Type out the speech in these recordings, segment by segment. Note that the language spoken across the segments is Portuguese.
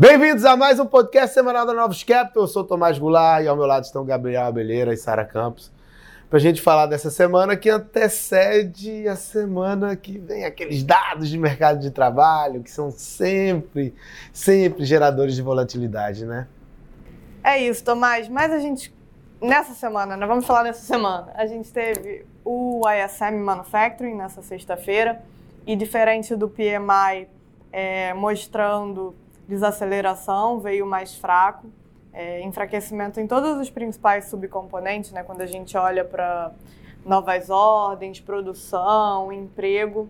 Bem-vindos a mais um podcast semanal da Novos Capital. Eu sou Tomás Goulart e ao meu lado estão Gabriel Abeleira e Sara Campos. Para a gente falar dessa semana que antecede a semana que vem aqueles dados de mercado de trabalho que são sempre, sempre geradores de volatilidade, né? É isso, Tomás. Mas a gente, nessa semana, né? Vamos falar dessa semana. A gente teve o ISM Manufacturing nessa sexta-feira e diferente do PMI é, mostrando desaceleração, veio mais fraco, é, enfraquecimento em todos os principais subcomponentes, né, quando a gente olha para novas ordens, produção, emprego,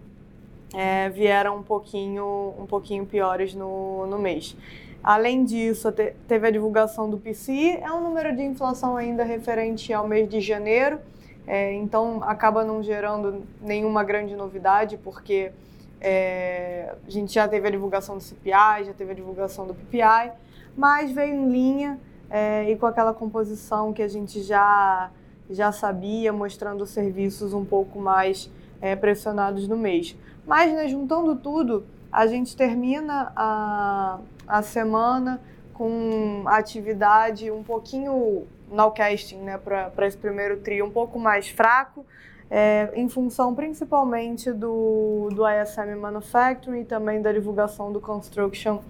é, vieram um pouquinho, um pouquinho piores no, no mês. Além disso, te, teve a divulgação do PCI, é um número de inflação ainda referente ao mês de janeiro, é, então acaba não gerando nenhuma grande novidade, porque é, a gente já teve a divulgação do CPI, já teve a divulgação do PPI, mas veio em linha é, e com aquela composição que a gente já, já sabia, mostrando serviços um pouco mais é, pressionados no mês. Mas, né, juntando tudo, a gente termina a, a semana com atividade um pouquinho no casting, né, para esse primeiro trio um pouco mais fraco, é, em função principalmente do, do ISM Manufacturing e também da divulgação do Construction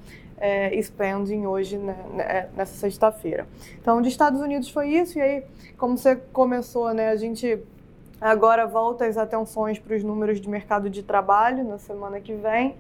é, Spending hoje, né, né, nessa sexta-feira. Então, de Estados Unidos foi isso, e aí, como você começou, né, a gente agora volta as atenções para os números de mercado de trabalho na semana que vem.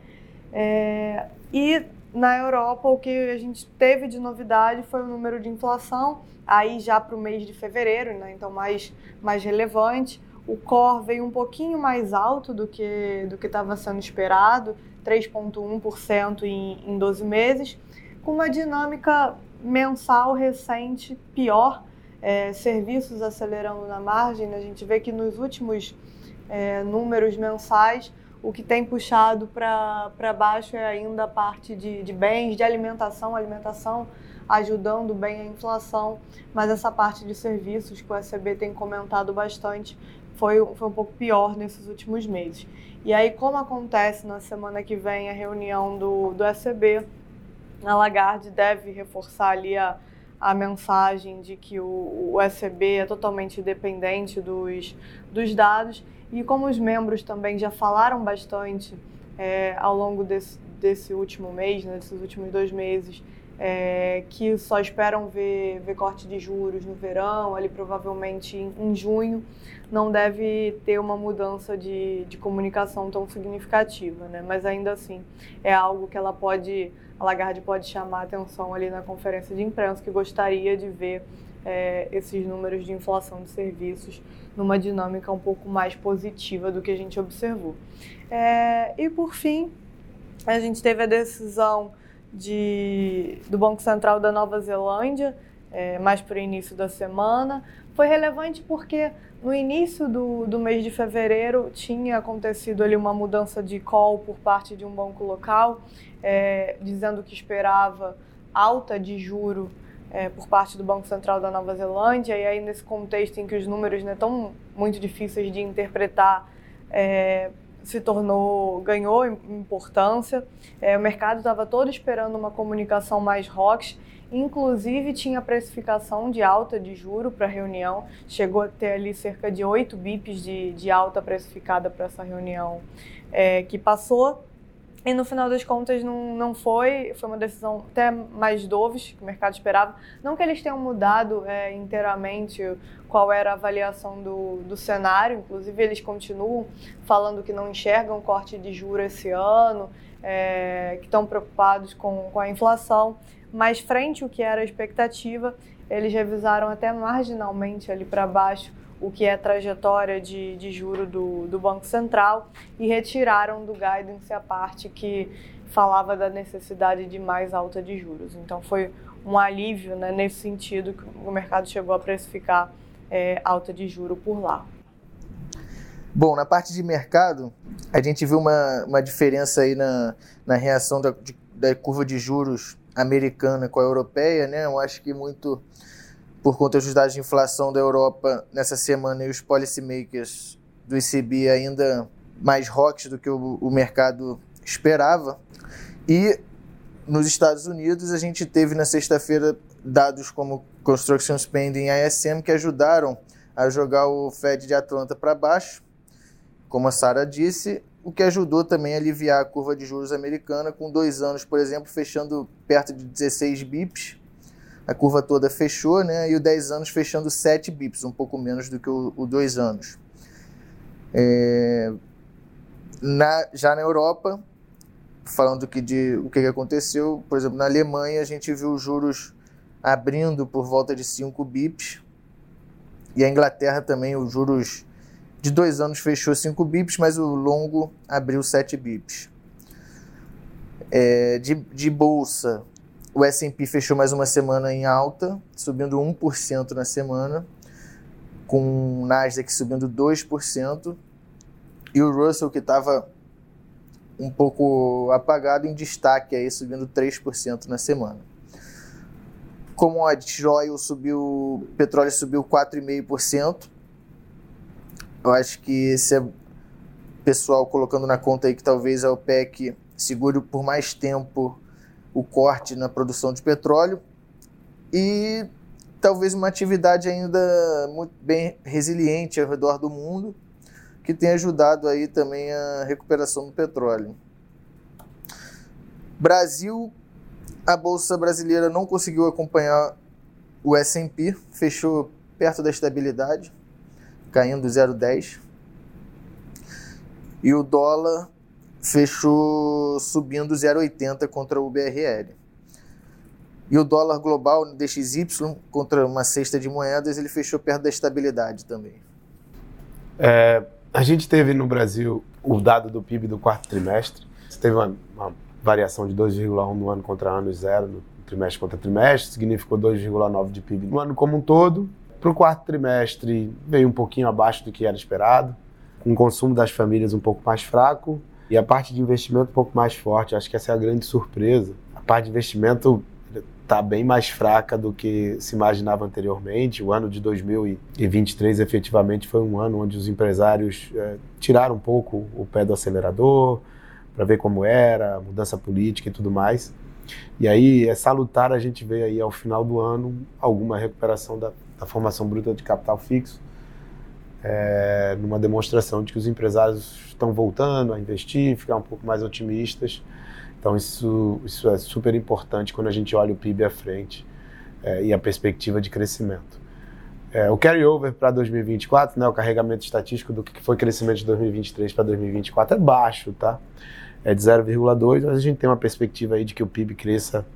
É, e na Europa, o que a gente teve de novidade foi o número de inflação, aí já para o mês de fevereiro, né, então mais, mais relevante. O core veio um pouquinho mais alto do que do que estava sendo esperado, 3,1% em, em 12 meses, com uma dinâmica mensal recente pior, é, serviços acelerando na margem. A gente vê que nos últimos é, números mensais, o que tem puxado para baixo é ainda a parte de, de bens, de alimentação, alimentação ajudando bem a inflação, mas essa parte de serviços que o SCB tem comentado bastante foi, foi um pouco pior nesses últimos meses. E aí, como acontece na semana que vem a reunião do, do SCB, a Lagarde deve reforçar ali a, a mensagem de que o, o SCB é totalmente dependente dos, dos dados. E como os membros também já falaram bastante é, ao longo desse, desse último mês, né, desses últimos dois meses, é, que só esperam ver, ver corte de juros no verão, ali provavelmente em, em junho, não deve ter uma mudança de, de comunicação tão significativa, né? Mas ainda assim é algo que ela pode, a Lagarde pode chamar atenção ali na conferência de imprensa, que gostaria de ver é, esses números de inflação de serviços numa dinâmica um pouco mais positiva do que a gente observou. É, e por fim, a gente teve a decisão de, do Banco Central da Nova Zelândia, é, mais para o início da semana. Foi relevante porque no início do, do mês de fevereiro tinha acontecido ali uma mudança de call por parte de um banco local, é, dizendo que esperava alta de juro é, por parte do Banco Central da Nova Zelândia, e aí nesse contexto em que os números né, muito difíceis de interpretar, é, se tornou, ganhou importância. É, o mercado estava todo esperando uma comunicação mais rocks, inclusive tinha precificação de alta de juro para a reunião, chegou a ter ali cerca de 8 bips de, de alta precificada para essa reunião é, que passou. E no final das contas não, não foi, foi uma decisão até mais doves que o mercado esperava. Não que eles tenham mudado é, inteiramente qual era a avaliação do, do cenário, inclusive eles continuam falando que não enxergam corte de juros esse ano, é, que estão preocupados com, com a inflação, mas frente ao que era a expectativa, eles revisaram até marginalmente ali para baixo o que é a trajetória de, de juro do, do Banco Central e retiraram do guidance a parte que falava da necessidade de mais alta de juros. Então foi um alívio né, nesse sentido que o mercado chegou a precificar é, alta de juro por lá. Bom, na parte de mercado, a gente viu uma, uma diferença aí na, na reação da, de, da curva de juros americana com a europeia, né? Eu acho que muito por conta dos dados de inflação da Europa nessa semana e os policymakers do ECB ainda mais rocks do que o, o mercado esperava. E nos Estados Unidos, a gente teve na sexta-feira dados como Construction Spending e ISM que ajudaram a jogar o Fed de Atlanta para baixo, como a Sara disse, o que ajudou também a aliviar a curva de juros americana, com dois anos, por exemplo, fechando perto de 16 bips. A curva toda fechou, né? E o 10 anos fechando 7 bips, um pouco menos do que o, o dois anos. É... Na, já na Europa, falando que de o que aconteceu, por exemplo, na Alemanha a gente viu os juros abrindo por volta de 5 bips. E a Inglaterra também, os juros de dois anos fechou 5 bips, mas o longo abriu 7 bips. É, de, de bolsa, o S&P fechou mais uma semana em alta, subindo 1% na semana, com o Nasdaq subindo 2%, e o Russell, que estava um pouco apagado, em destaque, aí, subindo 3% na semana. Commodities, oil subiu, petróleo subiu 4,5%. Eu acho que esse é pessoal colocando na conta aí que talvez a OPEC segure por mais tempo o corte na produção de petróleo e talvez uma atividade ainda muito bem resiliente ao redor do mundo que tem ajudado aí também a recuperação do petróleo. Brasil a bolsa brasileira não conseguiu acompanhar o S&P, fechou perto da estabilidade, caindo 0,10. E o dólar fechou subindo 0,80 contra o BRL. E o dólar global DXY contra uma cesta de moedas, ele fechou perto da estabilidade também. É, a gente teve no Brasil o dado do PIB do quarto trimestre. Teve uma, uma variação de 2,1 no ano contra ano e zero no trimestre contra trimestre, significou 2,9 de PIB no ano como um todo. Para o quarto trimestre veio um pouquinho abaixo do que era esperado, com o consumo das famílias um pouco mais fraco e a parte de investimento um pouco mais forte. Acho que essa é a grande surpresa. A parte de investimento está bem mais fraca do que se imaginava anteriormente. O ano de 2023 efetivamente foi um ano onde os empresários é, tiraram um pouco o pé do acelerador, para ver como era, mudança política e tudo mais. E aí é salutar a gente ver aí ao final do ano alguma recuperação da, da formação bruta de capital fixo, é, numa demonstração de que os empresários estão voltando a investir, ficar um pouco mais otimistas. Então isso, isso é super importante quando a gente olha o PIB à frente é, e a perspectiva de crescimento. É, o carryover para 2024, né, o carregamento estatístico do que foi crescimento de 2023 para 2024 é baixo, tá? é de 0,2%, mas a gente tem uma perspectiva aí de que o PIB cresça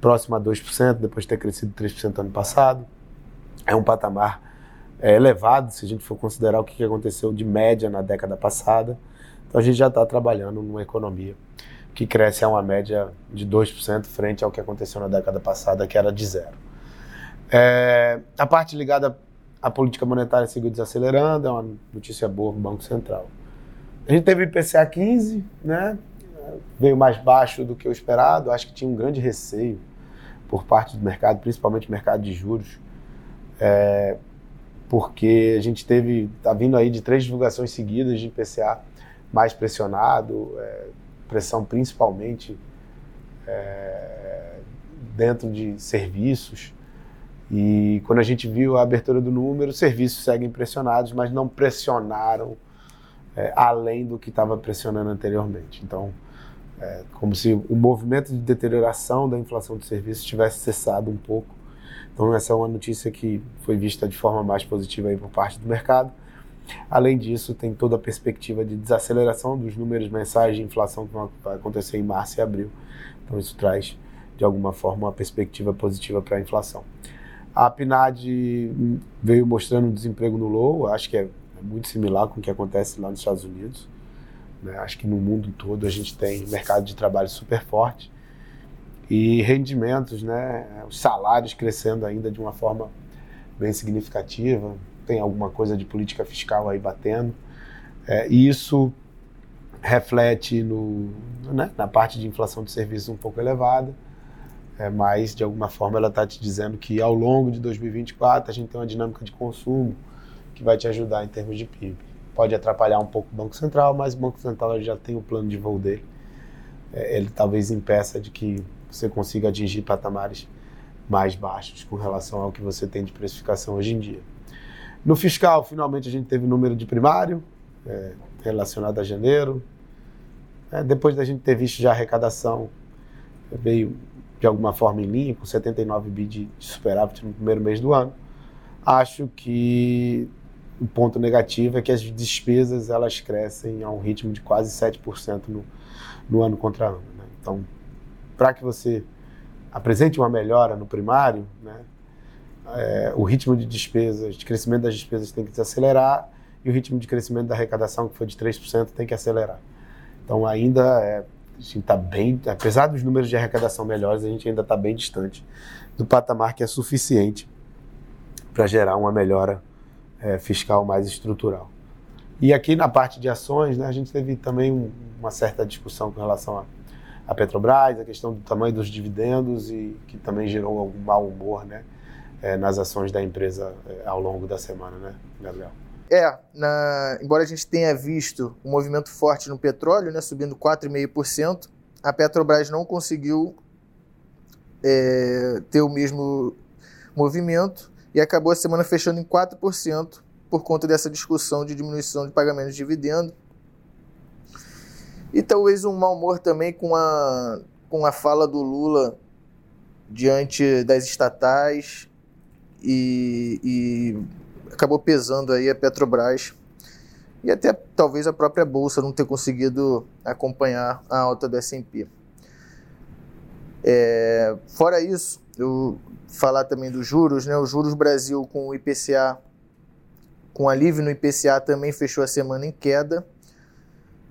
próximo a 2%, depois de ter crescido 3% ano passado. É um patamar é, elevado, se a gente for considerar o que aconteceu de média na década passada. Então a gente já está trabalhando numa economia que cresce a uma média de 2% frente ao que aconteceu na década passada, que era de zero. É, a parte ligada à política monetária seguiu desacelerando, é uma notícia boa para o Banco Central. A gente teve IPCA 15, né? Veio mais baixo do que o esperado. Acho que tinha um grande receio por parte do mercado, principalmente mercado de juros, é, porque a gente teve, tá vindo aí de três divulgações seguidas de IPCA mais pressionado, é, pressão principalmente é, dentro de serviços. E quando a gente viu a abertura do número, os serviços seguem pressionados, mas não pressionaram é, além do que estava pressionando anteriormente. Então, é como se o movimento de deterioração da inflação de serviços tivesse cessado um pouco. Então, essa é uma notícia que foi vista de forma mais positiva aí por parte do mercado. Além disso, tem toda a perspectiva de desaceleração dos números mensais de inflação que vai acontecer em março e abril. Então, isso traz, de alguma forma, uma perspectiva positiva para a inflação. A PNAD veio mostrando um desemprego no low, acho que é é muito similar com o que acontece lá nos Estados Unidos. Né? Acho que no mundo todo a gente tem mercado de trabalho super forte e rendimentos, né? os salários crescendo ainda de uma forma bem significativa. Tem alguma coisa de política fiscal aí batendo. É, e isso reflete no, né, na parte de inflação de serviços um pouco elevada, é, mas de alguma forma ela está te dizendo que ao longo de 2024 a gente tem uma dinâmica de consumo que vai te ajudar em termos de PIB. Pode atrapalhar um pouco o Banco Central, mas o Banco Central já tem o plano de voo dele. É, ele talvez impeça de que você consiga atingir patamares mais baixos com relação ao que você tem de precificação hoje em dia. No fiscal, finalmente a gente teve o número de primário é, relacionado a janeiro. É, depois da gente ter visto já a arrecadação, veio de alguma forma em linha, com 79 bi de superávit no primeiro mês do ano. Acho que o ponto negativo é que as despesas elas crescem a um ritmo de quase 7% no, no ano contra ano. Né? Então, para que você apresente uma melhora no primário, né, é, o ritmo de despesas, de crescimento das despesas tem que se acelerar e o ritmo de crescimento da arrecadação, que foi de 3%, tem que acelerar. Então, ainda é, está bem, apesar dos números de arrecadação melhores, a gente ainda está bem distante do patamar que é suficiente para gerar uma melhora é, fiscal mais estrutural. E aqui na parte de ações, né, a gente teve também um, uma certa discussão com relação a, a, Petrobras, a questão do tamanho dos dividendos e que também gerou algum mau humor né, é, nas ações da empresa é, ao longo da semana, né, Gabriel? É, na, embora a gente tenha visto um movimento forte no petróleo, né, subindo 4,5%, a Petrobras não conseguiu é, ter o mesmo movimento e acabou a semana fechando em 4% por conta dessa discussão de diminuição de pagamento de dividendo. E talvez um mau humor também com a, com a fala do Lula diante das estatais e, e acabou pesando aí a Petrobras e até talvez a própria bolsa não ter conseguido acompanhar a alta do S&P. É, fora isso, eu falar também dos juros, né? Os juros Brasil com o IPCA, com alívio no IPCA também fechou a semana em queda,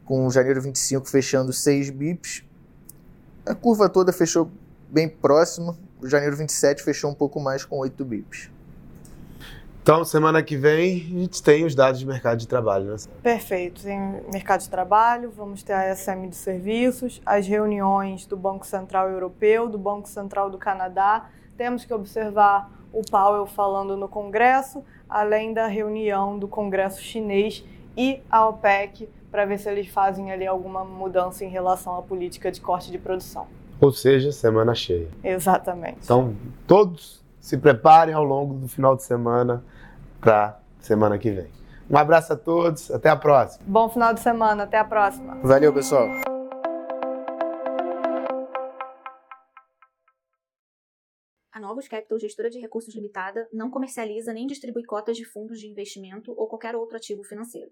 com janeiro 25 fechando 6 bips. A curva toda fechou bem próxima, o janeiro 27 fechou um pouco mais com 8 bips. Então, semana que vem, a gente tem os dados de mercado de trabalho, né? Perfeito. Tem mercado de trabalho, vamos ter a SM de serviços, as reuniões do Banco Central Europeu, do Banco Central do Canadá. Temos que observar o Powell falando no Congresso, além da reunião do Congresso chinês e a OPEC, para ver se eles fazem ali alguma mudança em relação à política de corte de produção. Ou seja, semana cheia. Exatamente. Então, todos se preparem ao longo do final de semana para semana que vem. Um abraço a todos, até a próxima. Bom final de semana, até a próxima. Valeu, pessoal. A Novos Capital, gestora de recursos limitada, não comercializa nem distribui cotas de fundos de investimento ou qualquer outro ativo financeiro.